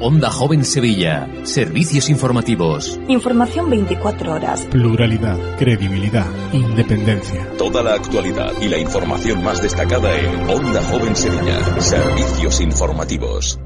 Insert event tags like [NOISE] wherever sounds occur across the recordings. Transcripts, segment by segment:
Onda Joven Sevilla. Servicios informativos. Información 24 horas. Pluralidad, credibilidad, independencia. Toda la actualidad y la información más destacada en Onda Joven Sevilla. Servicios informativos.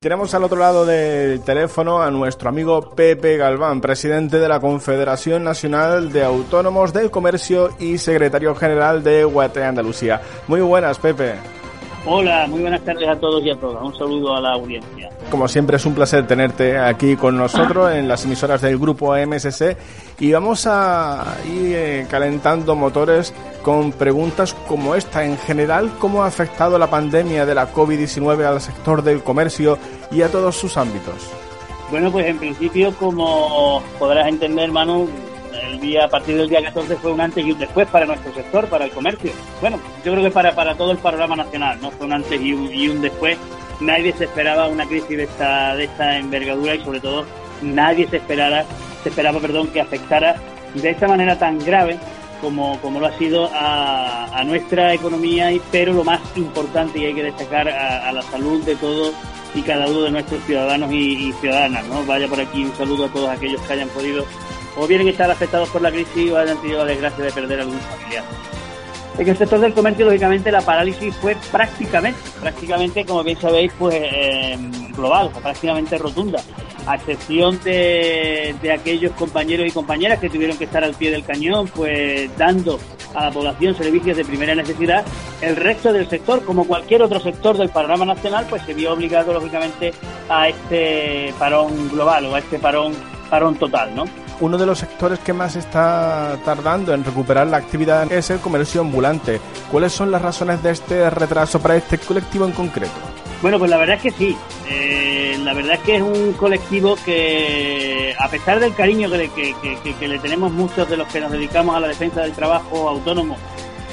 Tenemos al otro lado del teléfono a nuestro amigo Pepe Galván, presidente de la Confederación Nacional de Autónomos del Comercio y secretario general de UAT Andalucía. Muy buenas, Pepe. Hola, muy buenas tardes a todos y a todas. Un saludo a la audiencia. Como siempre es un placer tenerte aquí con nosotros en las emisoras del grupo MSC y vamos a ir eh, calentando motores con preguntas como esta. En general, ¿cómo ha afectado la pandemia de la COVID-19 al sector del comercio y a todos sus ámbitos? Bueno, pues en principio, como podrás entender, Manu, a partir del día 14 fue un antes y un después para nuestro sector, para el comercio. Bueno, yo creo que para, para todo el panorama nacional, ¿no? Fue un antes y un, y un después. Nadie se esperaba una crisis de esta, de esta envergadura y sobre todo nadie se esperara, se esperaba, perdón, que afectara de esta manera tan grave como, como lo ha sido a, nuestra economía, pero lo más importante y hay que destacar a, la salud de todos y cada uno de nuestros ciudadanos y, ciudadanas. ¿no? Vaya por aquí un saludo a todos aquellos que hayan podido o bien estar afectados por la crisis o hayan tenido la desgracia de perder algún familiar. En el sector del comercio, lógicamente, la parálisis fue prácticamente, prácticamente, como bien sabéis, pues eh, global, prácticamente rotunda, a excepción de, de, aquellos compañeros y compañeras que tuvieron que estar al pie del cañón, pues dando a la población servicios de primera necesidad, el resto del sector, como cualquier otro sector del panorama nacional, pues se vio obligado, lógicamente, a este parón global o a este parón, parón total, ¿no? Uno de los sectores que más está tardando en recuperar la actividad es el comercio ambulante. ¿Cuáles son las razones de este retraso para este colectivo en concreto? Bueno, pues la verdad es que sí. Eh, la verdad es que es un colectivo que, a pesar del cariño que, que, le tenemos muchos de los que nos dedicamos a la defensa del trabajo autónomo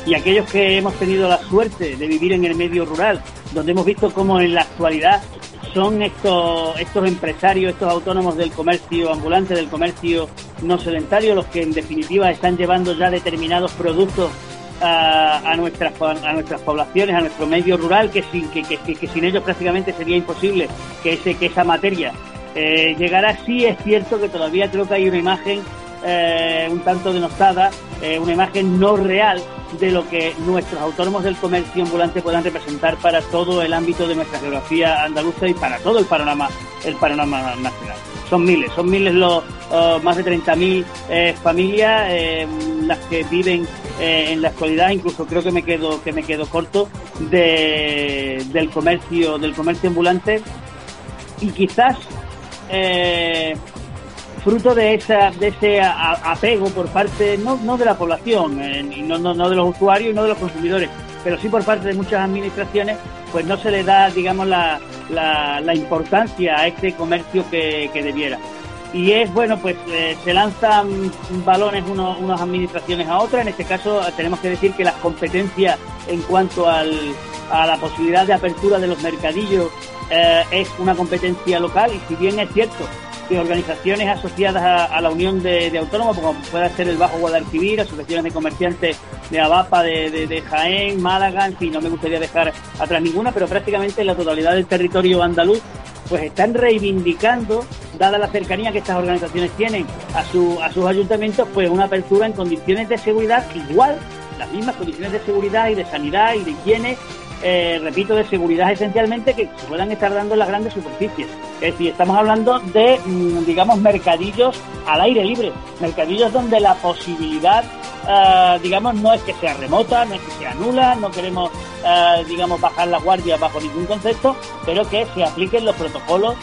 y aquellos que hemos tenido la suerte de vivir en el medio rural, donde hemos visto cómo en la actualidad son estos, estos empresarios, estos autónomos del comercio ambulante, del comercio no sedentario, los que en definitiva están llevando ya determinados productos a, nuestras, a nuestras poblaciones, a nuestro medio rural, que sin, que, que, sin ellos prácticamente sería imposible que, ese, que esa materia eh, llegara. Sí es cierto que todavía creo que hay una imagen eh, un tanto denostada, eh, una imagen no real de lo que nuestros autónomos del comercio ambulante puedan representar para todo el ámbito de nuestra geografía andaluza y para todo el panorama, el panorama nacional. Son miles, son miles los uh, más de 30.000 eh, familias eh, las que viven eh, en la actualidad, incluso creo que me quedo que me quedo corto de, del comercio del comercio ambulante y quizás fruto de esa de ese apego por parte no, no de la población eh, no, no, no de los usuarios y no de los consumidores pero sí por parte de muchas administraciones pues no se le da digamos la, la, importancia a este comercio que, que debiera. Y es bueno pues eh, se lanzan balones unas administraciones a otras. En este caso tenemos que decir que las competencias en cuanto al, a la posibilidad de apertura de los mercadillos eh, es una competencia local. Y si bien es cierto que organizaciones asociadas a, la Unión de, Autónomos, como pueda ser el Bajo Guadalquivir, asociaciones de comerciantes de Abapa, de, Jaén, Málaga, en fin, no me gustaría dejar atrás ninguna, pero prácticamente la totalidad del territorio andaluz, pues están reivindicando, dada la cercanía que estas organizaciones tienen a, su, a sus ayuntamientos, pues una apertura en condiciones de seguridad igual, las mismas condiciones de seguridad y de sanidad y de higiene eh, repito, de seguridad esencialmente que se puedan estar dando en las grandes superficies. Es decir, estamos hablando de, mm, digamos, mercadillos al aire libre, mercadillos donde la posibilidad, eh, digamos, no es que sea remota, no es que sea nula, no queremos, eh, digamos, bajar la guardia bajo ningún concepto, pero que se apliquen los protocolos,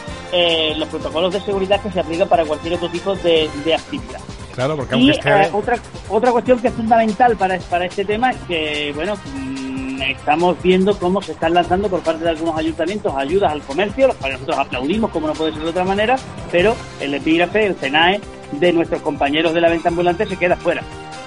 los protocolos de seguridad que se aplican para cualquier otro tipo de, actividad. Claro, porque y otra, otra cuestión que es fundamental para, para este tema es que, bueno, mm, estamos viendo cómo se están lanzando por parte de algunos ayuntamientos ayudas al comercio, los cuales nosotros aplaudimos como no puede ser de otra manera, pero el epígrafe, el CENAE de nuestros compañeros de la venta ambulante se queda fuera.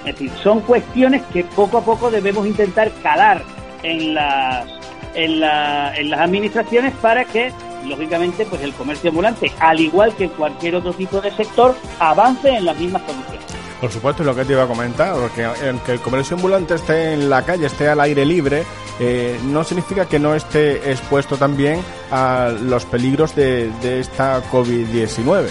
Es decir, son cuestiones que poco a poco debemos intentar calar en las, en las administraciones para que lógicamente pues el comercio ambulante, al igual que cualquier otro tipo de sector, avance en las mismas condiciones. Por supuesto, lo que te iba a comentar, porque que el comercio ambulante esté en la calle, esté al aire libre, eh, no significa que no esté expuesto también a los peligros de, esta COVID-19.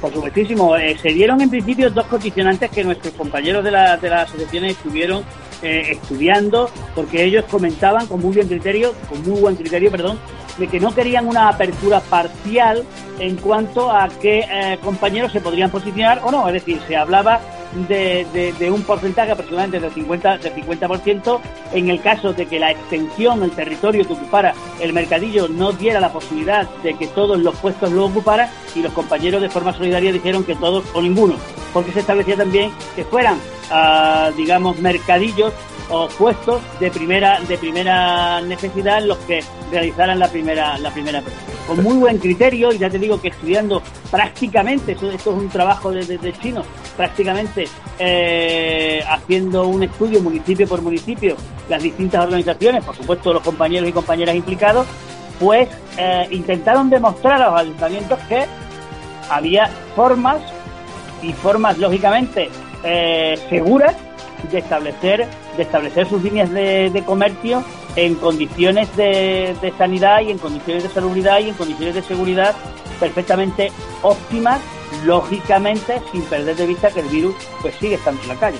Por supuestísimo, eh, se dieron en principio dos condicionantes que nuestros compañeros de, la, de las asociaciones estuvieron eh, estudiando, porque ellos comentaban con muy buen criterio, con muy buen criterio, perdón, de que no querían una apertura parcial en cuanto a qué eh, compañeros se podrían posicionar o no. Es decir, se hablaba de, de, un porcentaje aproximadamente del 50%, del 50% en el caso de que la extensión, el territorio que ocupara el mercadillo no diera la posibilidad de que todos los puestos lo ocuparan y los compañeros de forma solidaria dijeron que todos o ninguno, porque se establecía también que fueran, ah, digamos, mercadillos o puestos de primera de primera necesidad los que realizaran la primera la primera con muy buen criterio y ya te digo que estudiando prácticamente esto, es un trabajo de, de, chinos prácticamente eh, haciendo un estudio municipio por municipio las distintas organizaciones por supuesto los compañeros y compañeras implicados pues eh, intentaron demostrar a los ayuntamientos que había formas y formas lógicamente eh, seguras de establecer, de establecer sus líneas de, comercio en condiciones de, de, sanidad y en condiciones de salubridad y en condiciones de seguridad perfectamente óptimas, lógicamente sin perder de vista que el virus pues sigue estando en la calle.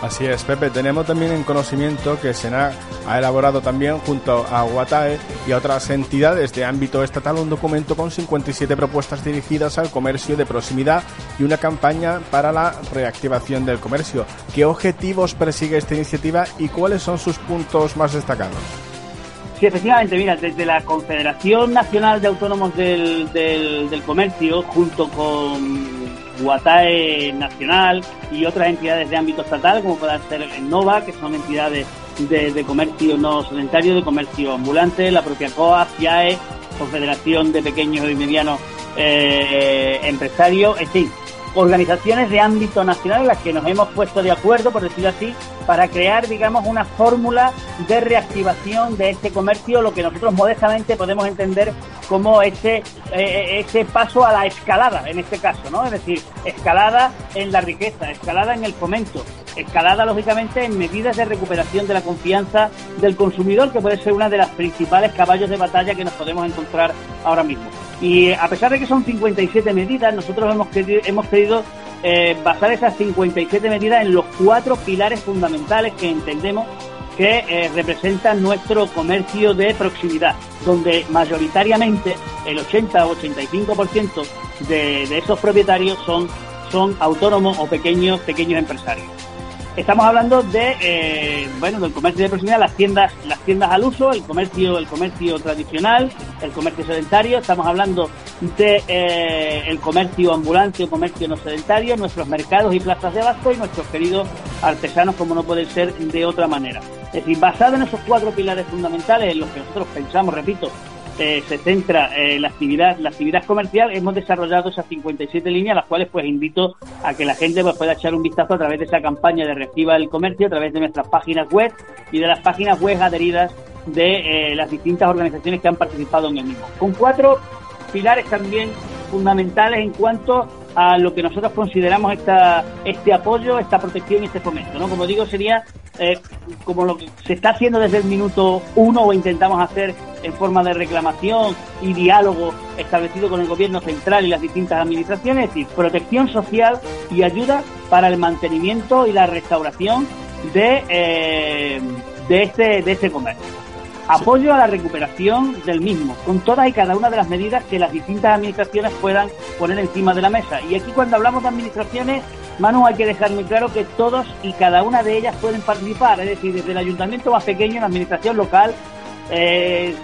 Así es, Pepe. Tenemos también en conocimiento que SENA ha elaborado también junto a Guatae y a otras entidades de ámbito estatal un documento con 57 propuestas dirigidas al comercio de proximidad y una campaña para la reactivación del comercio. ¿Qué objetivos persigue esta iniciativa y cuáles son sus puntos más destacados? Sí, efectivamente, mira, desde la Confederación Nacional de Autónomos del, del Comercio, junto con Guatae Nacional y otras entidades de ámbito estatal, como puedan ser el NOVA, que son entidades de, comercio no sedentario, de comercio ambulante, la propia COA, FIAE, Confederación de Pequeños y Medianos eh, Empresarios, en fin, organizaciones de ámbito nacional en las que nos hemos puesto de acuerdo, por decirlo así, para crear, digamos, una fórmula de reactivación de este comercio, lo que nosotros modestamente podemos entender como ese, eh, ese paso a la escalada, en este caso, ¿no? Es decir, escalada en la riqueza, escalada en el fomento, escalada, lógicamente, en medidas de recuperación de la confianza del consumidor, que puede ser una de las principales caballos de batalla que nos podemos encontrar ahora mismo. Y a pesar de que son 57 medidas, nosotros hemos querido, hemos querido eh, basar esas 57 medidas en los cuatro pilares fundamentales que entendemos que eh, representan nuestro comercio de proximidad, donde mayoritariamente el 80 o 85% de, de esos propietarios son, son autónomos o pequeños, pequeños empresarios. Estamos hablando de eh, bueno del comercio de proximidad, las tiendas, las tiendas al uso, el comercio, el comercio tradicional, el comercio sedentario. Estamos hablando de eh, el comercio ambulante o comercio no sedentario, nuestros mercados y plazas de abasto y nuestros queridos artesanos, como no puede ser de otra manera. Es decir, basado en esos cuatro pilares fundamentales en los que nosotros pensamos, repito, eh, se centra en la actividad, la actividad comercial, hemos desarrollado esas 57 líneas, las cuales pues invito a que la gente pues, pueda echar un vistazo a través de esa campaña de Reactiva el Comercio, a través de nuestras páginas web y de las páginas web adheridas de eh, las distintas organizaciones que han participado en el mismo. Con cuatro pilares también fundamentales en cuanto a lo que nosotros consideramos esta, este apoyo, esta protección y este fomento. ¿no? Como digo, sería eh, como lo que se está haciendo desde el minuto uno o intentamos hacer en forma de reclamación y diálogo establecido con el gobierno central y las distintas administraciones, es decir, protección social y ayuda para el mantenimiento y la restauración de, eh, de, este, de este comercio. Apoyo a la recuperación del mismo, con todas y cada una de las medidas que las distintas administraciones puedan poner encima de la mesa. Y aquí cuando hablamos de administraciones, Manu, hay que dejar muy claro que todos y cada una de ellas pueden participar, es decir, desde el ayuntamiento más pequeño, la administración local, eh,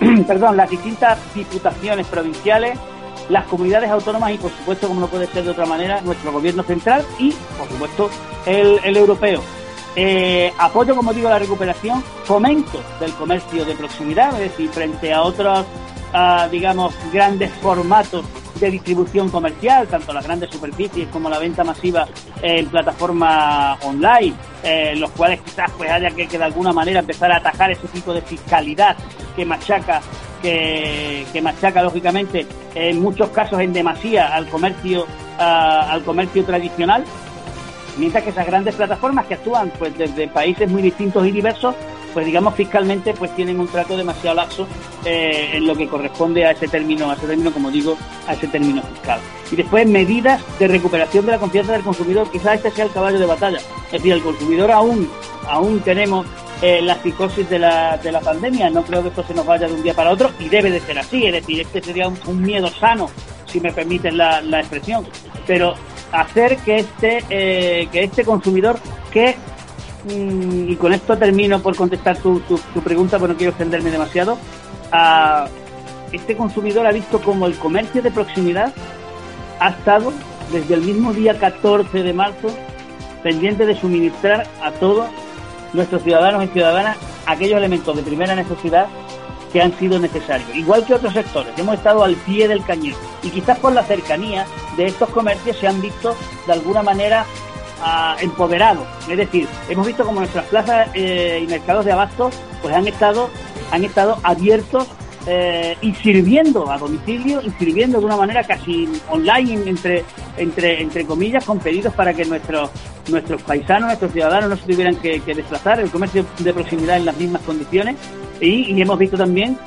[CLEARS THROAT] perdón, las distintas diputaciones provinciales, las comunidades autónomas y, por supuesto, como no puede ser de otra manera, nuestro gobierno central y, por supuesto, el europeo. Eh, apoyo, como digo, la recuperación, fomento del comercio de proximidad, es decir, frente a otros, ah, digamos, grandes formatos de distribución comercial, tanto las grandes superficies como la venta masiva en plataformas online, eh, los cuales quizás pues haya que, de alguna manera empezar a atajar ese tipo de fiscalidad que machaca que, que machaca lógicamente en muchos casos en demasía al comercio ah, al comercio tradicional mientras que esas grandes plataformas que actúan pues desde países muy distintos y diversos pues digamos fiscalmente pues tienen un trato demasiado laxo eh, en lo que corresponde a ese término, a ese término como digo, a ese término fiscal. Y después medidas de recuperación de la confianza del consumidor, quizás este sea el caballo de batalla. Es decir, el consumidor aún, aún tenemos eh, la psicosis de la, de la pandemia, no creo que esto se nos vaya de un día para otro y debe de ser así, es decir, este sería un, miedo sano, si me permiten la, la expresión, pero hacer que este, eh, que este consumidor que Mm, y con esto termino por contestar tu, tu, pregunta, porque no quiero extenderme demasiado. este consumidor ha visto como el comercio de proximidad ha estado desde el mismo día 14 de marzo pendiente de suministrar a todos nuestros ciudadanos y ciudadanas aquellos elementos de primera necesidad que han sido necesarios. Igual que otros sectores, hemos estado al pie del cañón y quizás por la cercanía de estos comercios se han visto de alguna manera empoderado, Es decir, hemos visto como nuestras plazas eh, y mercados de abasto pues han estado, han estado abiertos eh, y sirviendo a domicilio y sirviendo de una manera casi online entre entre entre comillas con pedidos para que nuestros nuestros paisanos nuestros ciudadanos no se tuvieran que, desplazar el comercio de proximidad en las mismas condiciones y, hemos visto también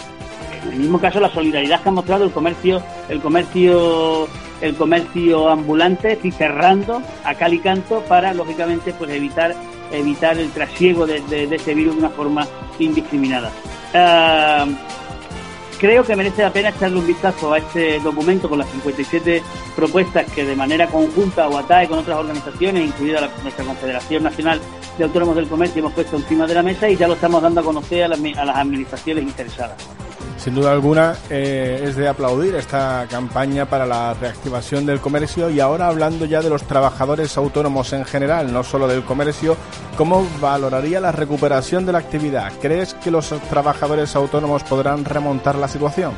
en el mismo caso la solidaridad que ha mostrado el comercio el comercio el comercio ambulante y cerrando a cal y canto para, lógicamente, pues evitar evitar el trasiego de, de, este virus de una forma indiscriminada. Ah, creo que merece la pena echarle un vistazo a este documento con las 57 propuestas que de manera conjunta o atae con otras organizaciones, incluida nuestra Confederación Nacional de Autónomos del Comercio, hemos puesto encima de la mesa y ya lo estamos dando a conocer a las, a las administraciones interesadas. Sin duda alguna eh, es de aplaudir esta campaña para la reactivación del comercio y ahora hablando ya de los trabajadores autónomos en general, no solo del comercio, ¿cómo valoraría la recuperación de la actividad? ¿Crees que los trabajadores autónomos podrán remontar la situación?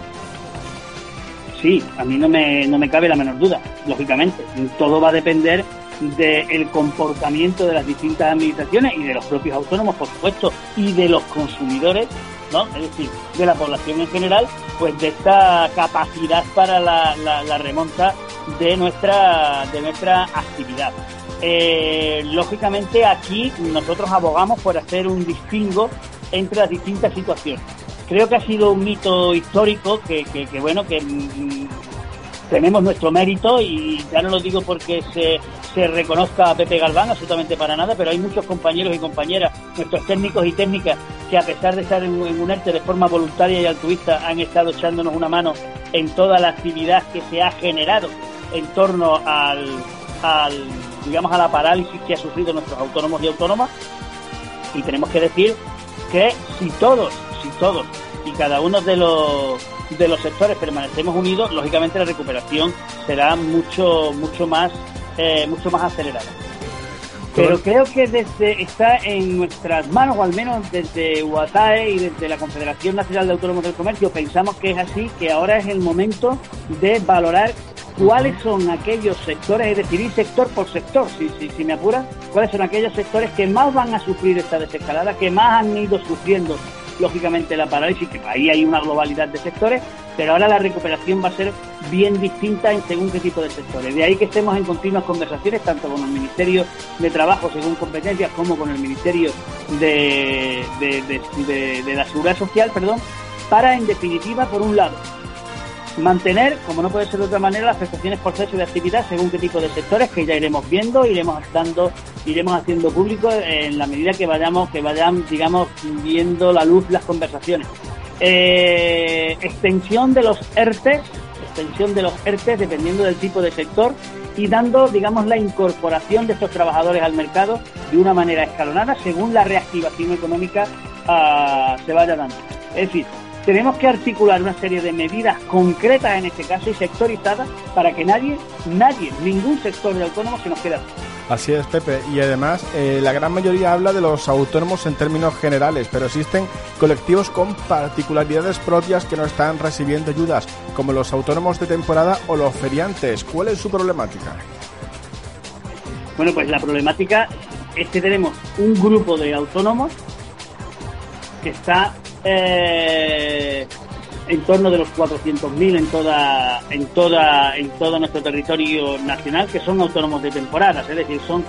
Sí, a mí no me, no me cabe la menor duda, lógicamente. Todo va a depender del comportamiento de las distintas administraciones y de los propios autónomos, por supuesto, y de los consumidores es decir, de la población en general, pues de esta capacidad para la, remonta de nuestra, de nuestra actividad. Eh, lógicamente aquí nosotros abogamos por hacer un distingo entre las distintas situaciones. Creo que ha sido un mito histórico que, que bueno, que mm, tenemos nuestro mérito y ya no lo digo porque se, se reconozca a Pepe Galván, absolutamente para nada, pero hay muchos compañeros y compañeras, nuestros técnicos y técnicas, que a pesar de estar en, un ERTE de forma voluntaria y altruista, han estado echándonos una mano en toda la actividad que se ha generado en torno al, digamos, a la parálisis que ha sufrido nuestros autónomos y autónomas. Y tenemos que decir que si todos, si todos y cada uno de los de los sectores permanecemos unidos, lógicamente la recuperación será mucho mucho más eh, mucho más acelerada. Pero creo que desde está en nuestras manos, o al menos desde UATAE y desde la Confederación Nacional de Autónomos del Comercio, pensamos que es así, que ahora es el momento de valorar cuáles son aquellos sectores, es decir, sector por sector, si, si, si me apura, cuáles son aquellos sectores que más van a sufrir esta desescalada, que más han ido sufriendo lógicamente la parálisis, que ahí hay una globalidad de sectores, pero ahora la recuperación va a ser bien distinta en según qué tipo de sectores. De ahí que estemos en continuas conversaciones, tanto con el Ministerio de Trabajo según competencias, como con el Ministerio de, de la Seguridad Social, perdón, para en definitiva, por un lado, mantener, como no puede ser de otra manera, las prestaciones por sexo de actividad según qué tipo de sectores que ya iremos viendo, iremos dando, iremos haciendo público en la medida que vayamos, que vayan, digamos, viendo la luz las conversaciones. Eh, extensión de los ERTES, extensión de los ERTES dependiendo del tipo de sector y dando, digamos, la incorporación de estos trabajadores al mercado de una manera escalonada según la reactivación económica ah, se vaya dando. Es decir, tenemos que articular una serie de medidas concretas en este caso y sectorizadas para que nadie, nadie, ningún sector de autónomos se nos quede Así es, Pepe. Y además, eh, la gran mayoría habla de los autónomos en términos generales, pero existen colectivos con particularidades propias que no están recibiendo ayudas, como los autónomos de temporada o los feriantes. ¿Cuál es su problemática? Bueno, pues la problemática es que tenemos un grupo de autónomos que está eh, en torno de los 400.000 en toda en toda en todo nuestro territorio nacional que son autónomos de temporadas, es decir, son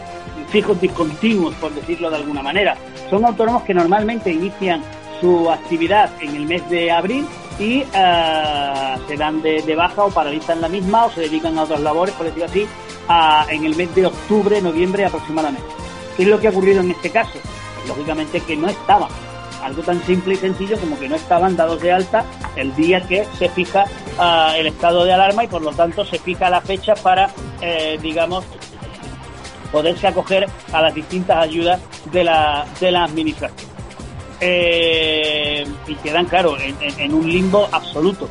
fijos discontinuos por decirlo de alguna manera. Son autónomos que normalmente inician su actividad en el mes de abril y eh, se dan de, baja o paralizan la misma o se dedican a otras labores, por decirlo así, en el mes de octubre, noviembre aproximadamente. ¿Qué es lo que ha ocurrido en este caso? Lógicamente que no estaban algo tan simple y sencillo como que no estaban dados de alta el día que se fija ah, el estado de alarma y por lo tanto se fija la fecha para, eh, digamos, poderse acoger a las distintas ayudas de la, de la administración. Eh, y quedan, claro, en un limbo absoluto.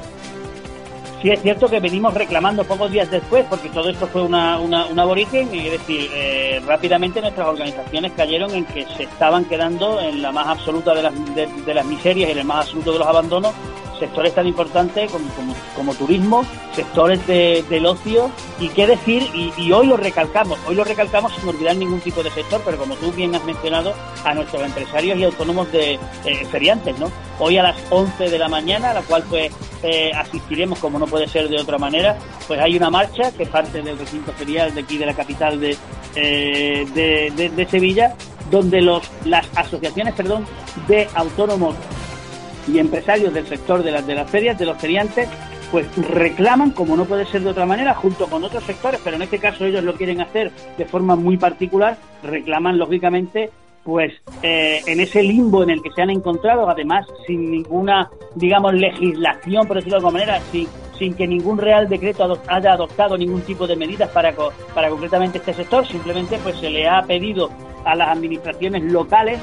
Sí es cierto que venimos reclamando pocos días después, porque todo esto fue una, una, un aborigen, y es decir, eh, rápidamente nuestras organizaciones cayeron en que se estaban quedando en la más absoluta de las, de, las miserias y en el más absoluto de los abandonos sectores tan importantes como, como, turismo, sectores del ocio y qué decir, y, hoy lo recalcamos, hoy lo recalcamos sin olvidar ningún tipo de sector, pero como tú bien has mencionado, a nuestros empresarios y autónomos de eh, feriantes, ¿no? Hoy a las 11 de la mañana, a la cual pues eh, asistiremos como no puede ser de otra manera, pues hay una marcha que parte del recinto ferial de aquí de la capital de, eh, de, de Sevilla, donde los, las asociaciones perdón, de autónomos y empresarios del sector de las, de las ferias, de los feriantes, pues reclaman, como no puede ser de otra manera, junto con otros sectores, pero en este caso ellos lo quieren hacer de forma muy particular, reclaman lógicamente pues eh, en ese limbo en el que se han encontrado, además sin ninguna, digamos, legislación, por decirlo de alguna manera, sin, sin que ningún real decreto haya adoptado ningún tipo de medidas para, para concretamente este sector, simplemente pues se le ha pedido a las administraciones locales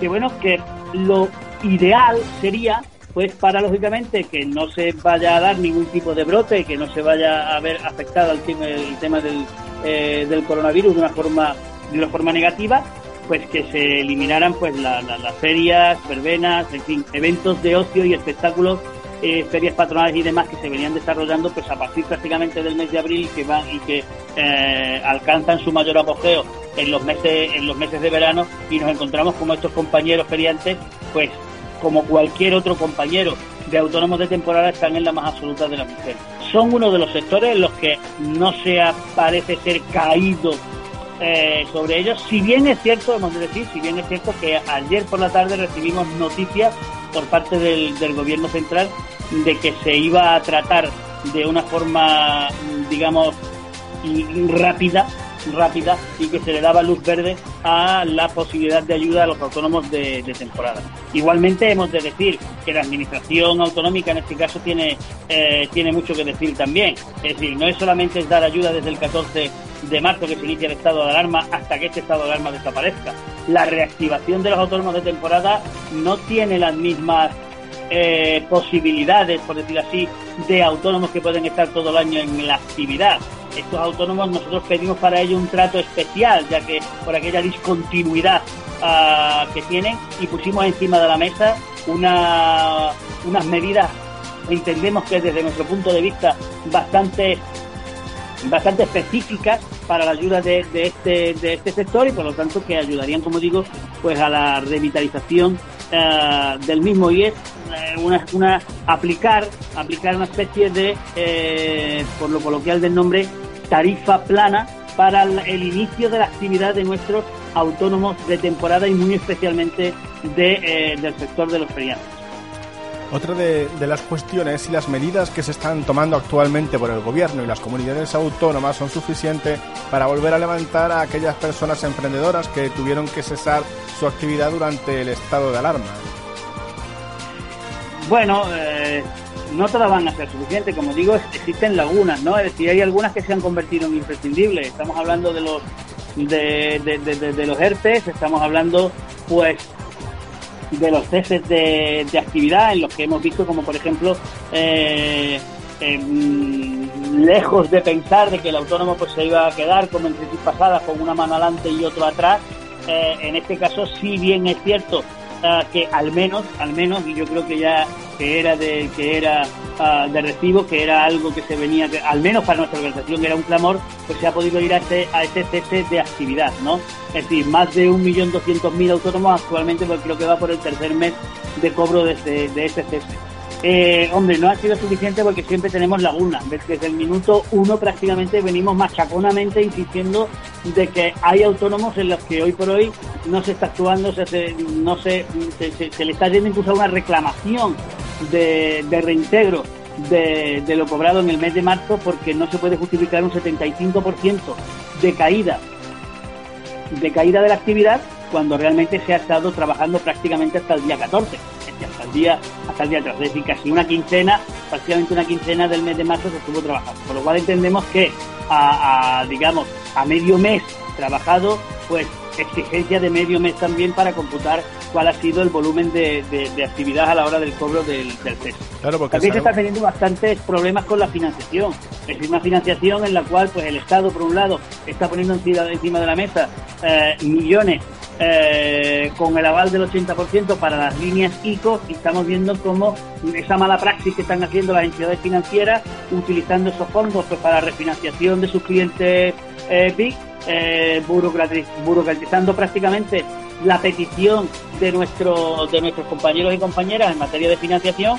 que bueno, que lo ideal sería pues para lógicamente que no se vaya a dar ningún tipo de brote, que no se vaya a ver afectado el tema, el tema del, eh, del coronavirus de una forma de una forma negativa, pues que se eliminaran pues las ferias, verbenas, en fin, eventos de ocio y espectáculos, eh, ferias patronales y demás que se venían desarrollando pues a partir prácticamente del mes de abril que van y que eh, alcanzan su mayor apogeo en los meses en los meses de verano y nos encontramos como estos compañeros feriantes pues como cualquier otro compañero de autónomos de temporada, están en la más absoluta de las mujeres. Son uno de los sectores en los que no se parece ser caído eh, sobre ellos, si bien es cierto, hemos de decir, si bien es cierto que ayer por la tarde recibimos noticias por parte del, del gobierno central de que se iba a tratar de una forma, digamos, rápida rápida y que se le daba luz verde a la posibilidad de ayuda a los autónomos de, temporada. Igualmente hemos de decir que la administración autonómica en este caso tiene, eh, tiene mucho que decir también. Es decir, no es solamente dar ayuda desde el 14 de marzo que se inicia el estado de alarma hasta que este estado de alarma desaparezca. La reactivación de los autónomos de temporada no tiene las mismas eh, posibilidades, por decir así, de autónomos que pueden estar todo el año en la actividad estos autónomos nosotros pedimos para ello un trato especial, ya que por aquella discontinuidad ah, que tienen y pusimos encima de la mesa una, unas medidas, entendemos que desde nuestro punto de vista bastante bastante específicas para la ayuda de, este, de este sector y por lo tanto que ayudarían, como digo, pues a la revitalización ah, del mismo y es eh, una, aplicar aplicar una especie de eh, por lo coloquial del nombre tarifa plana para el inicio de la actividad de nuestros autónomos de temporada y muy especialmente de, eh, del sector de los feriados. Otra de, las cuestiones y las medidas que se están tomando actualmente por el gobierno y las comunidades autónomas son suficientes para volver a levantar a aquellas personas emprendedoras que tuvieron que cesar su actividad durante el estado de alarma. Bueno, eh, no todas van a ser suficientes, como digo, existen lagunas, ¿no? Es decir, hay algunas que se han convertido en imprescindibles. Estamos hablando de los de, los ERTES, estamos hablando, pues, de los ceses de, actividad en los que hemos visto como, por ejemplo, eh, lejos de pensar de que el autónomo pues se iba a quedar como en crisis pasadas con una mano adelante y otro atrás, eh, en este caso sí bien es cierto que al menos, al menos, y yo creo que ya que era de que era uh, de recibo, que era algo que se venía, que, al menos para nuestra organización era un clamor, pues se ha podido ir a este a este cese de actividad, ¿no? Es decir, más de 1.200.000 autónomos actualmente, pues creo que va por el tercer mes de cobro de, este, de ese cese. Eh, hombre, no ha sido suficiente porque siempre tenemos lagunas. Desde el minuto uno prácticamente venimos machaconamente insistiendo de que hay autónomos en los que hoy por hoy no se está actuando, se, se no se, se, le está yendo incluso una reclamación de, de reintegro de, de, lo cobrado en el mes de marzo porque no se puede justificar un 75% de caída de caída de la actividad cuando realmente se ha estado trabajando prácticamente hasta el día 14 hasta el día hasta el día 3, es decir, casi una quincena, prácticamente una quincena del mes de marzo se estuvo trabajando. Por lo cual entendemos que a, a digamos a medio mes trabajado, pues exigencia de medio mes también para computar cuál ha sido el volumen de, de, de actividad a la hora del cobro del, del CES. Claro, porque También se están teniendo bastantes problemas con la financiación. Es decir, una financiación en la cual pues el Estado, por un lado, está poniendo encima, encima de la mesa eh, millones eh, con el aval del 80% para las líneas ICO. Y estamos viendo cómo esa mala praxis que están haciendo las entidades financieras utilizando esos fondos pues, para refinanciación de sus clientes eh, BIC, eh, burocratiz burocratizando prácticamente la petición de, nuestro, de nuestros compañeros y compañeras en materia de financiación,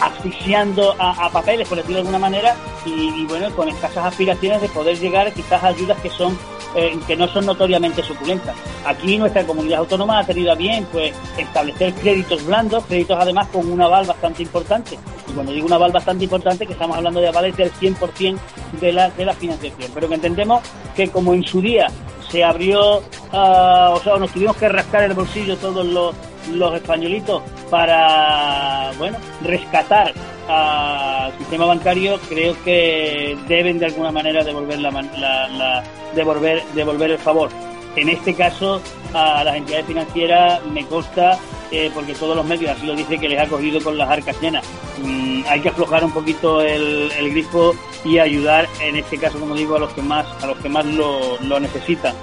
asfixiando a, papeles, por decirlo de alguna manera, y, y, bueno, con escasas aspiraciones de poder llegar quizás a ayudas que son eh, que no son notoriamente suculentas. Aquí nuestra comunidad autónoma ha tenido a bien pues establecer créditos blandos, créditos además con un aval bastante importante. Y cuando digo un aval bastante importante, que estamos hablando de avales del 100% de la, de la financiación. Pero que entendemos que como en su día se abrió, uh, o sea, nos tuvimos que rascar el bolsillo todos los, los españolitos para, bueno, rescatar al sistema bancario, creo que deben de alguna manera devolver, la, la, devolver, devolver el favor. En este caso, a las entidades financieras me consta, eh, porque todos los medios así lo dicen, que les ha cogido con las arcas llenas. Mm, hay que aflojar un poquito el, el, grifo y ayudar, en este caso, como digo, a los que más, a los que más lo, lo necesitan.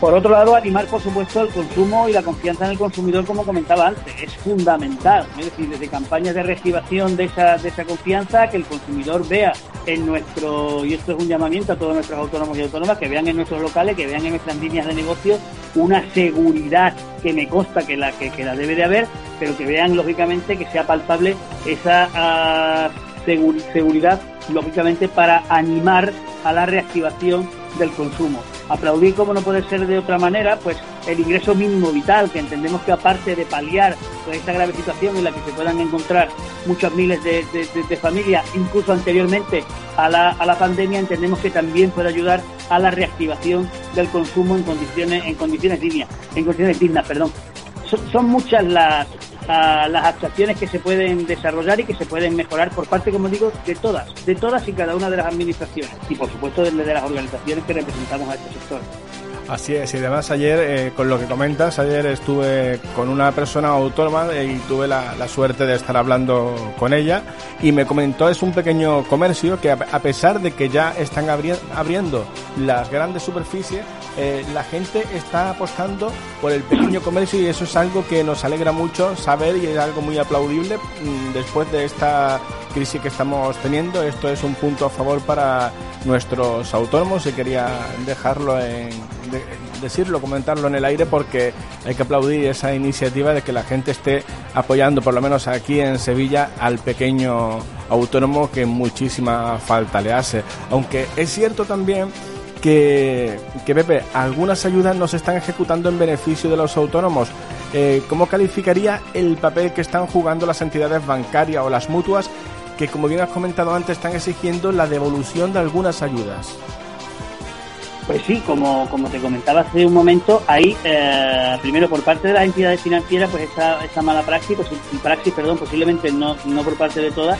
Por otro lado, animar, por supuesto, el consumo y la confianza en el consumidor, como comentaba antes, es fundamental. Es decir, desde campañas de reactivación de esa, de esa confianza, que el consumidor vea en nuestro, y esto es un llamamiento a todos nuestros autónomos y autónomas, que vean en nuestros locales, que vean en nuestras líneas de negocio una seguridad que me consta que la, que, la debe de haber, pero que vean, lógicamente, que sea palpable esa segur seguridad, lógicamente, para animar a la reactivación del consumo. Aplaudir, como no puede ser de otra manera, pues el ingreso mínimo vital, que entendemos que aparte de paliar pues, esta grave situación en la que se puedan encontrar muchas miles de, familias, incluso anteriormente a la, a la, pandemia, entendemos que también puede ayudar a la reactivación del consumo en condiciones, en condiciones dignas, en condiciones dignas, perdón. Son muchas las, a las actuaciones que se pueden desarrollar y que se pueden mejorar por parte, como digo, de todas, de todas y cada una de las administraciones y por supuesto de, las organizaciones que representamos a este sector. Así es, y además ayer, eh, con lo que comentas, ayer estuve con una persona autónoma y tuve la, suerte de estar hablando con ella y me comentó es un pequeño comercio que a, a pesar de que ya están abri abriendo las grandes superficies, eh, la gente está apostando por el pequeño comercio y eso es algo que nos alegra mucho saber y es algo muy aplaudible mmm, después de esta crisis que estamos teniendo. Esto es un punto a favor para nuestros autónomos y quería dejarlo en, de, decirlo, comentarlo en el aire porque hay que aplaudir esa iniciativa de que la gente esté apoyando, por lo menos aquí en Sevilla, al pequeño autónomo que muchísima falta le hace. Aunque es cierto también que, que Pepe, algunas ayudas no se están ejecutando en beneficio de los autónomos. Eh, ¿Cómo calificaría el papel que están jugando las entidades bancarias o las mutuas que, como bien has comentado antes, están exigiendo la devolución de algunas ayudas? Pues sí, como, como te comentaba hace un momento, hay, eh, primero por parte de las entidades financieras, pues esa, esa mala praxis, praxis, perdón, posiblemente no, no por parte de todas,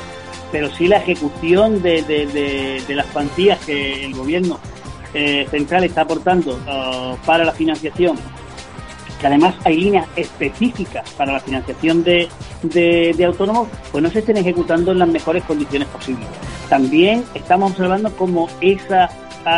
pero sí la ejecución de, de, de, de las cuantías que el gobierno eh, central está aportando uh, para la financiación que además hay líneas específicas para la financiación de, de, autónomos, pues no se estén ejecutando en las mejores condiciones posibles. También estamos observando como esa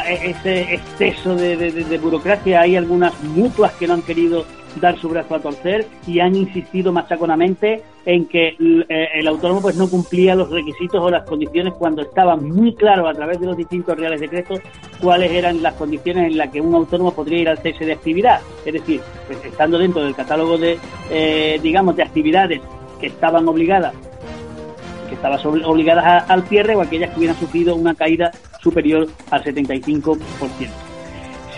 ese exceso de, de, burocracia. Hay algunas mutuas que no han querido dar su brazo a torcer y han insistido machaconamente en que eh, el autónomo pues no cumplía los requisitos o las condiciones cuando estaba muy claro a través de los distintos reales decretos cuáles eran las condiciones en las que un autónomo podría ir al cese de actividad. Es decir, pues, estando dentro del catálogo de, eh, digamos, de actividades que estaban obligadas que estaban obligadas al cierre o aquellas que hubieran sufrido una caída superior al 75%.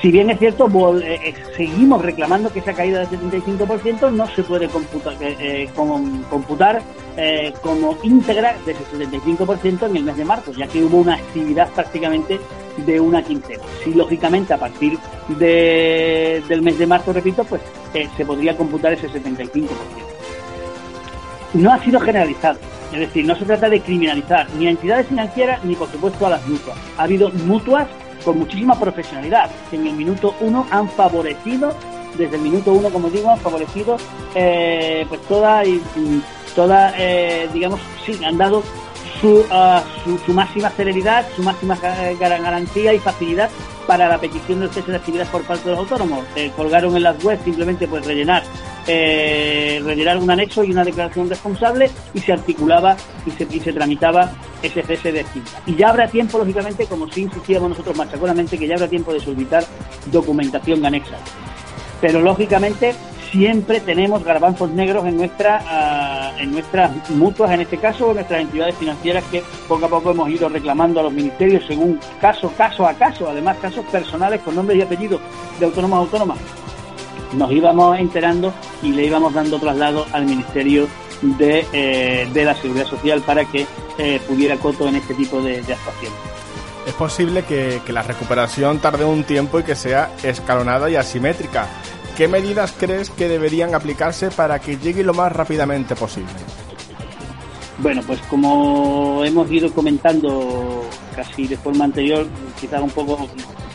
Si bien es cierto, eh, eh, seguimos reclamando que esa caída del 75% no se puede computar, eh, computar como íntegra de ese 75% en el mes de marzo, ya que hubo una actividad prácticamente de una quincena. Si lógicamente a partir del mes de marzo, repito, pues se podría computar ese 75%. No ha sido generalizado, es decir, no se trata de criminalizar ni a entidades financieras ni por supuesto a las mutuas. Ha habido mutuas con muchísima profesionalidad, que en el minuto uno han favorecido, desde el minuto uno, como digo, han favorecido eh, pues toda, y, toda eh, digamos, sí, han dado su, uh, su, su, máxima celeridad, su máxima garantía y facilidad para la petición del cese de actividad por parte de los autónomos. Eh, colgaron en las webs simplemente pues rellenar eh, un anexo y una declaración responsable y se articulaba y se, tramitaba ese cese de actividad. Y ya habrá tiempo, lógicamente, como si insistíamos nosotros machaconamente, que ya habrá tiempo de solicitar documentación anexa. Pero lógicamente siempre tenemos garbanzos negros en nuestra ah, en nuestras mutuas en este caso o nuestras entidades financieras que poco a poco hemos ido reclamando a los ministerios según caso caso a caso además casos personales con nombres y apellidos de autónomos autónomas nos íbamos enterando y le íbamos dando traslado al ministerio de, eh, de la seguridad social para que eh, pudiera coto en este tipo de, de actuaciones es posible que, que, la recuperación tarde un tiempo y que sea escalonada y asimétrica. ¿Qué medidas crees que deberían aplicarse para que llegue lo más rápidamente posible? Bueno, pues como hemos ido comentando casi de forma anterior, quizás un poco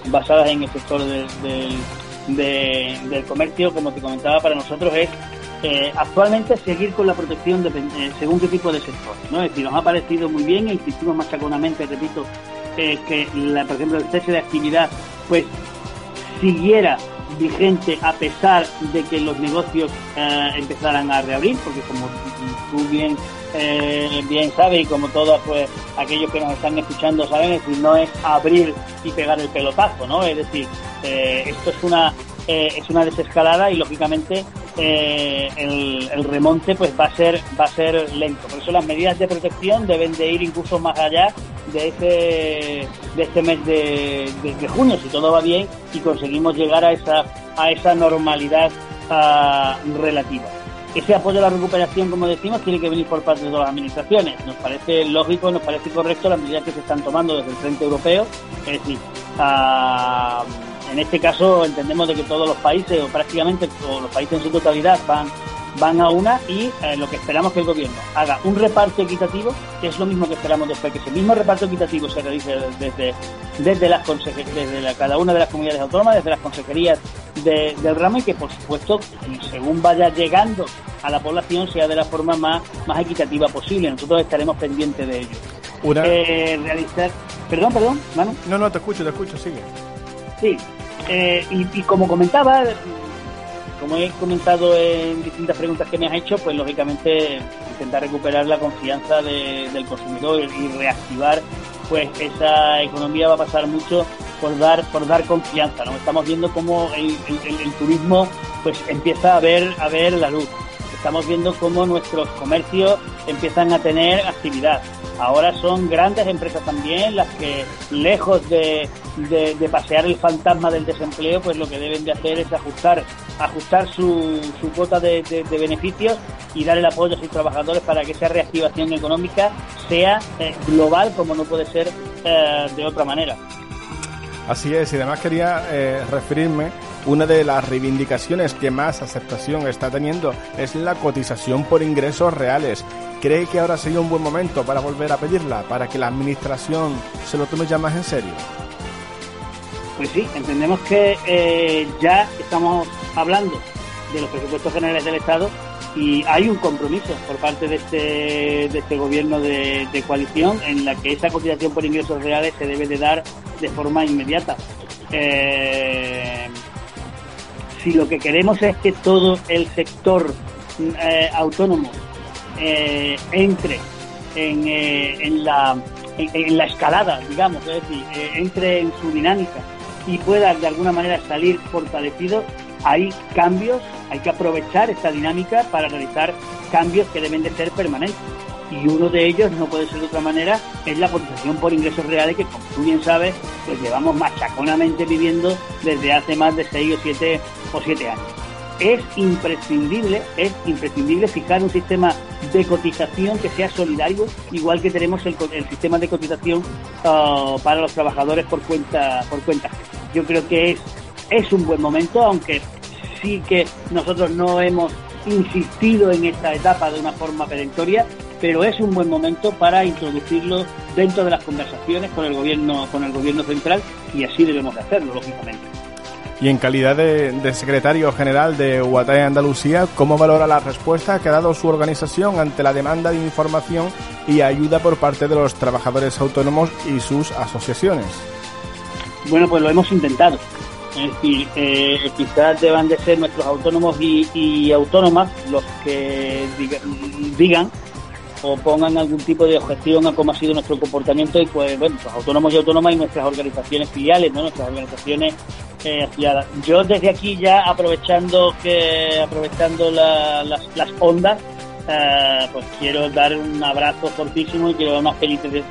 basadas en el sector del, del, comercio, como te comentaba, para nosotros es eh, actualmente seguir con la protección de, eh, según qué tipo de sector. ¿no? Es decir, nos ha parecido muy bien e insistimos machaconamente, repito, eh, que la, por ejemplo el cese de actividad pues siguiera vigente a pesar de que los negocios empezaran a reabrir, porque como tú bien eh, bien sabes y como todos pues aquellos que nos están escuchando saben, es decir, no es abrir y pegar el pelotazo, ¿no? Es decir, eh, esto es una es una desescalada y lógicamente el, el, remonte pues va a ser va a ser lento. Por eso las medidas de protección deben de ir incluso más allá de este, de este mes de, junio, si todo va bien y conseguimos llegar a esa, a esa normalidad ah, relativa. Ese apoyo a la recuperación, como decimos, tiene que venir por parte de todas las administraciones. Nos parece lógico, nos parece correcto las medidas que se están tomando desde el Frente Europeo. Es decir, en este caso entendemos de que todos los países, o prácticamente todos los países en su totalidad, van van a una y eh, lo que esperamos que el gobierno haga un reparto equitativo, que es lo mismo que esperamos después, que ese mismo reparto equitativo se realice desde, desde, las desde cada una de las comunidades autónomas, desde las consejerías del ramo y que por supuesto, según vaya llegando a la población, sea de la forma más, más equitativa posible. Nosotros estaremos pendientes de ello. Una... Eh, realizar... Perdón, perdón, Manu. No, no, te escucho, te escucho, sigue. Sí, eh, y, y como comentaba, como he comentado en distintas preguntas que me has hecho, pues lógicamente intentar recuperar la confianza del consumidor y reactivar pues esa economía va a pasar mucho por dar por dar confianza. ¿no? Estamos viendo cómo el, turismo pues empieza a ver a ver la luz. Estamos viendo cómo nuestros comercios empiezan a tener actividad. Ahora son grandes empresas también las que, lejos de, de, pasear el fantasma del desempleo, pues lo que deben de hacer es ajustar, ajustar su, su cuota de, beneficios y dar el apoyo a sus trabajadores para que esa reactivación económica sea eh, global como no puede ser eh, de otra manera. Así es, y además quería eh, referirme, una de las reivindicaciones que más aceptación está teniendo es la cotización por ingresos reales. ¿Cree que ahora sería un buen momento para volver a pedirla, para que la administración se lo tome ya más en serio? Pues sí, entendemos que eh, ya estamos hablando de los presupuestos generales del Estado y hay un compromiso por parte de este, de este gobierno de, coalición en la que esa cotización por ingresos reales se debe de dar de forma inmediata. Eh, si lo que queremos es que todo el sector eh, autónomo entre en, en, la, en, la escalada, digamos, es decir, entre en su dinámica y pueda de alguna manera salir fortalecido, hay cambios, hay que aprovechar esta dinámica para realizar cambios que deben de ser permanentes. Y uno de ellos, no puede ser de otra manera, es la cotización por ingresos reales que, como tú bien sabes, pues llevamos machaconamente viviendo desde hace más de seis o siete o siete años. Es imprescindible, es imprescindible fijar un sistema de cotización que sea solidario, igual que tenemos el, sistema de cotización ah, para los trabajadores por cuenta, por cuenta. Yo creo que es es un buen momento, aunque sí que nosotros no hemos insistido en esta etapa de una forma perentoria, pero es un buen momento para introducirlo dentro de las conversaciones con el gobierno, con el gobierno central y así debemos de hacerlo, lógicamente. Y en calidad de, secretario general de UATAE Andalucía, ¿cómo valora la respuesta que ha dado su organización ante la demanda de información y ayuda por parte de los trabajadores autónomos y sus asociaciones? Bueno, pues lo hemos intentado. Es decir, eh, quizás deban de ser nuestros autónomos y, autónomas los que digan o pongan algún tipo de objeción a cómo ha sido nuestro comportamiento y pues bueno, los autónomos y autónomas y nuestras organizaciones filiales, ¿no? nuestras organizaciones eh, afiliadas. Yo desde aquí ya aprovechando que aprovechando las, las ondas, eh, pues quiero dar un abrazo fortísimo y quiero dar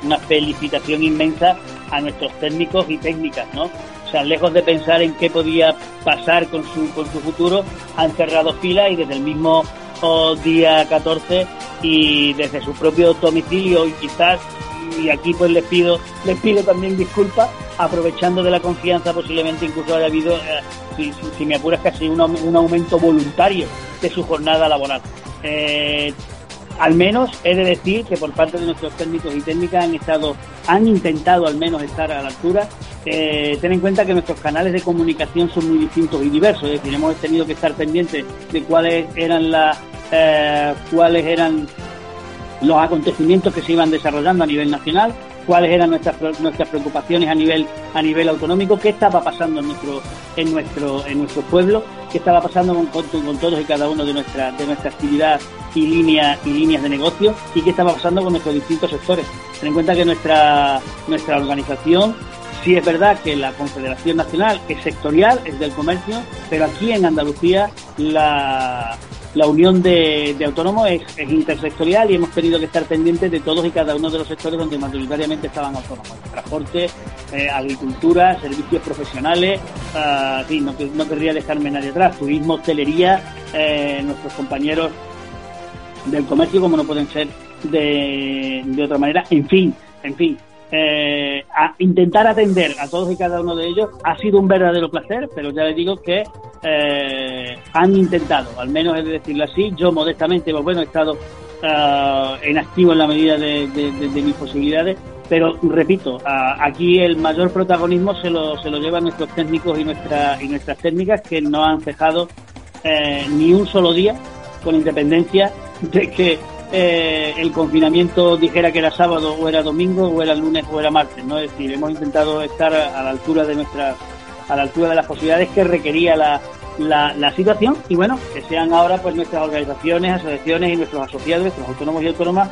una, felicitación inmensa a nuestros técnicos y técnicas, ¿no? O sea, lejos de pensar en qué podía pasar con su, con su futuro, han cerrado fila y desde el mismo oh, día 14 y desde su propio domicilio y quizás y aquí pues les pido les pido también disculpas aprovechando de la confianza posiblemente incluso haya habido eh, si, me apuras casi un, un, aumento voluntario de su jornada laboral eh, al menos he de decir que por parte de nuestros técnicos y técnicas han estado, han intentado al menos estar a la altura. Eh, ten en cuenta que nuestros canales de comunicación son muy distintos y diversos, es decir, hemos tenido que estar pendientes de cuáles eran las, eh, cuáles eran los acontecimientos que se iban desarrollando a nivel nacional, cuáles eran nuestras preocupaciones a nivel a nivel autonómico, qué estaba pasando en nuestro en nuestro en nuestro pueblo, qué estaba pasando con, con, todos y cada uno de nuestra de nuestra actividad y líneas y líneas de negocio y qué estaba pasando con nuestros distintos sectores. Ten en cuenta que nuestra nuestra organización sí es verdad que la Confederación Nacional es sectorial, es del comercio, pero aquí en Andalucía la la unión de, autónomos es, intersectorial y hemos tenido que estar pendientes de todos y cada uno de los sectores donde mayoritariamente estaban autónomos. Transporte, eh, agricultura, servicios profesionales, uh, sí, no, querría dejarme nadie atrás, turismo, hostelería, eh, nuestros compañeros del comercio como no pueden ser de, de otra manera, en fin, en fin, eh, a intentar atender a todos y cada uno de ellos ha sido un verdadero placer, pero ya les digo que eh, han intentado, al menos he de decirlo así, yo modestamente, pues bueno, he estado uh, en activo en la medida de, mis posibilidades, pero repito, aquí el mayor protagonismo se lo, se lo llevan nuestros técnicos y, nuestra, y nuestras técnicas que no han cejado eh, ni un solo día, con independencia de que eh, el confinamiento dijera que era sábado o era domingo o era lunes o era martes, ¿no? Es decir, hemos intentado estar a la altura de nuestra, a la altura de las posibilidades que requería la, la, situación y bueno, que sean ahora pues nuestras organizaciones, asociaciones y nuestros asociados, nuestros autónomos y autónomas,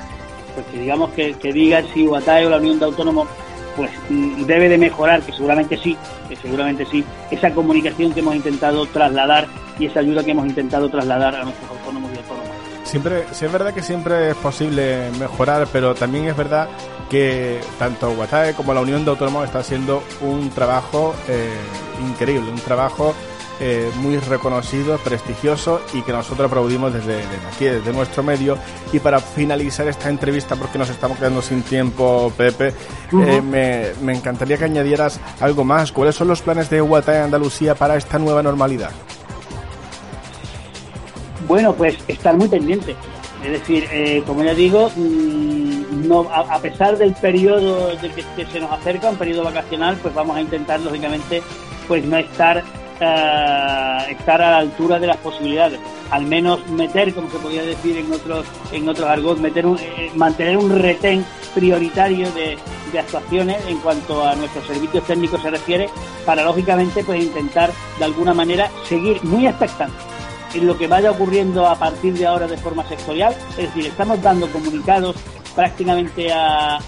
pues que digamos que, que si UATAE o la Unión de Autónomos pues mm, debe de mejorar, que seguramente sí, que seguramente sí, esa comunicación que hemos intentado trasladar y esa ayuda que hemos intentado trasladar a nuestros. Siempre, sí es verdad que siempre es posible mejorar, pero también es verdad que tanto WhatsApp como la Unión de Autónomos está haciendo un trabajo eh, increíble, un trabajo eh, muy reconocido, prestigioso y que nosotros aplaudimos desde, aquí, desde nuestro medio. Y para finalizar esta entrevista, porque nos estamos quedando sin tiempo, Pepe, eh, me, me, encantaría que añadieras algo más. ¿Cuáles son los planes de en Andalucía para esta nueva normalidad? Bueno, pues estar muy pendiente. Es decir, eh, como ya digo, mm, no, a, pesar del periodo que, se nos acerca, un periodo vacacional, pues vamos a intentar, lógicamente, pues no estar eh, estar a la altura de las posibilidades. Al menos meter, como se podría decir en otros en otros argot, meter un, eh, mantener un retén prioritario de, de actuaciones en cuanto a nuestros servicios técnicos se refiere, para lógicamente pues intentar de alguna manera seguir muy expectantes en lo que vaya ocurriendo a partir de ahora de forma sectorial. Es decir, estamos dando comunicados prácticamente a,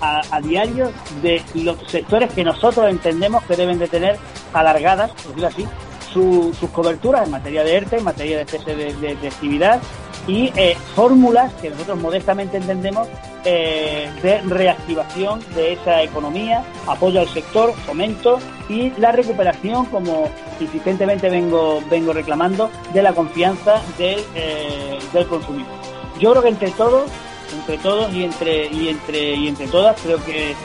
diario de los sectores que nosotros entendemos que deben de tener alargadas, por decirlo así, sus coberturas en materia de ERTE, en materia de cese de, actividad y eh, fórmulas que nosotros modestamente entendemos eh, de reactivación de esa economía, apoyo al sector, fomento y la recuperación, como insistentemente vengo, vengo reclamando, de la confianza del, eh, del consumidor. Yo creo que entre todos, entre todos y entre y entre y entre todas, creo que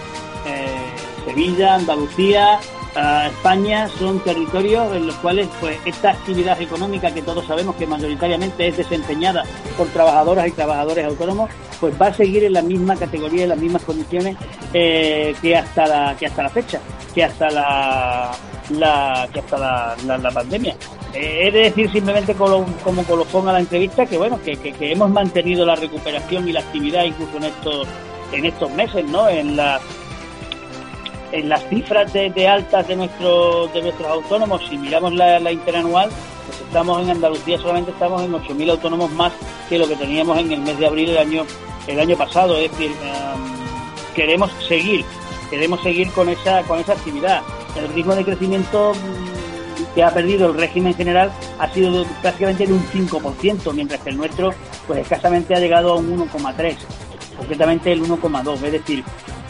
Sevilla, Andalucía, España son territorios en los cuales pues esta actividad económica que todos sabemos que mayoritariamente es desempeñada por trabajadoras y trabajadores autónomos pues va a seguir en la misma categoría en las mismas condiciones eh, que hasta la que hasta la fecha que hasta la, que hasta la, pandemia. Eh, he de decir simplemente como, como colofón a la entrevista que bueno que, que, que hemos mantenido la recuperación y la actividad incluso en estos en estos meses no en la en las cifras de, altas de, nuestro, de nuestros autónomos, si miramos la, interanual, pues estamos en Andalucía solamente estamos en 8.000 autónomos más que lo que teníamos en el mes de abril del año, el año pasado. Es decir, em, queremos seguir, queremos seguir con esa, con esa actividad. El ritmo de crecimiento mm, que ha perdido el régimen general ha sido prácticamente de un 5%, mientras que el nuestro pues escasamente ha llegado a un 1,3%, concretamente el 1,2%. Es decir,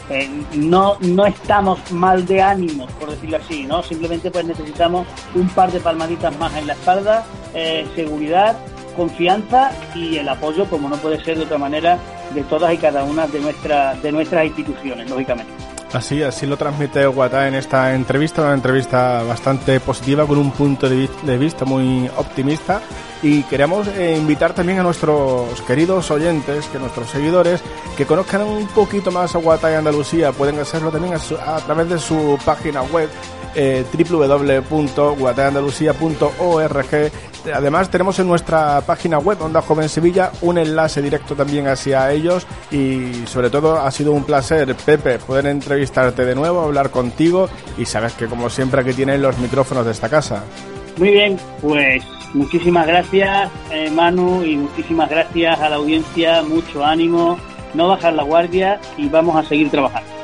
eh, no, no estamos mal de ánimo, por decirlo así, ¿no? Simplemente pues necesitamos un par de palmaditas más en la espalda, eh, seguridad, confianza y el apoyo, como no puede ser de otra manera, de todas y cada una de, de nuestras instituciones, lógicamente. Así, así lo transmite Guatá en esta entrevista, una entrevista bastante positiva con un punto de vista muy optimista. Y queremos eh, invitar también a nuestros queridos oyentes, que nuestros seguidores, que conozcan un poquito más a Guatá y Andalucía, pueden hacerlo también a, través de su página web eh, www.guatayandalucía.org Además tenemos en nuestra página web Onda Joven Sevilla un enlace directo también hacia ellos y sobre todo ha sido un placer Pepe poder entrevistarte de nuevo, hablar contigo y sabes que como siempre aquí tienen los micrófonos de esta casa. Muy bien, pues muchísimas gracias eh, Manu y muchísimas gracias a la audiencia, mucho ánimo, no bajar la guardia y vamos a seguir trabajando.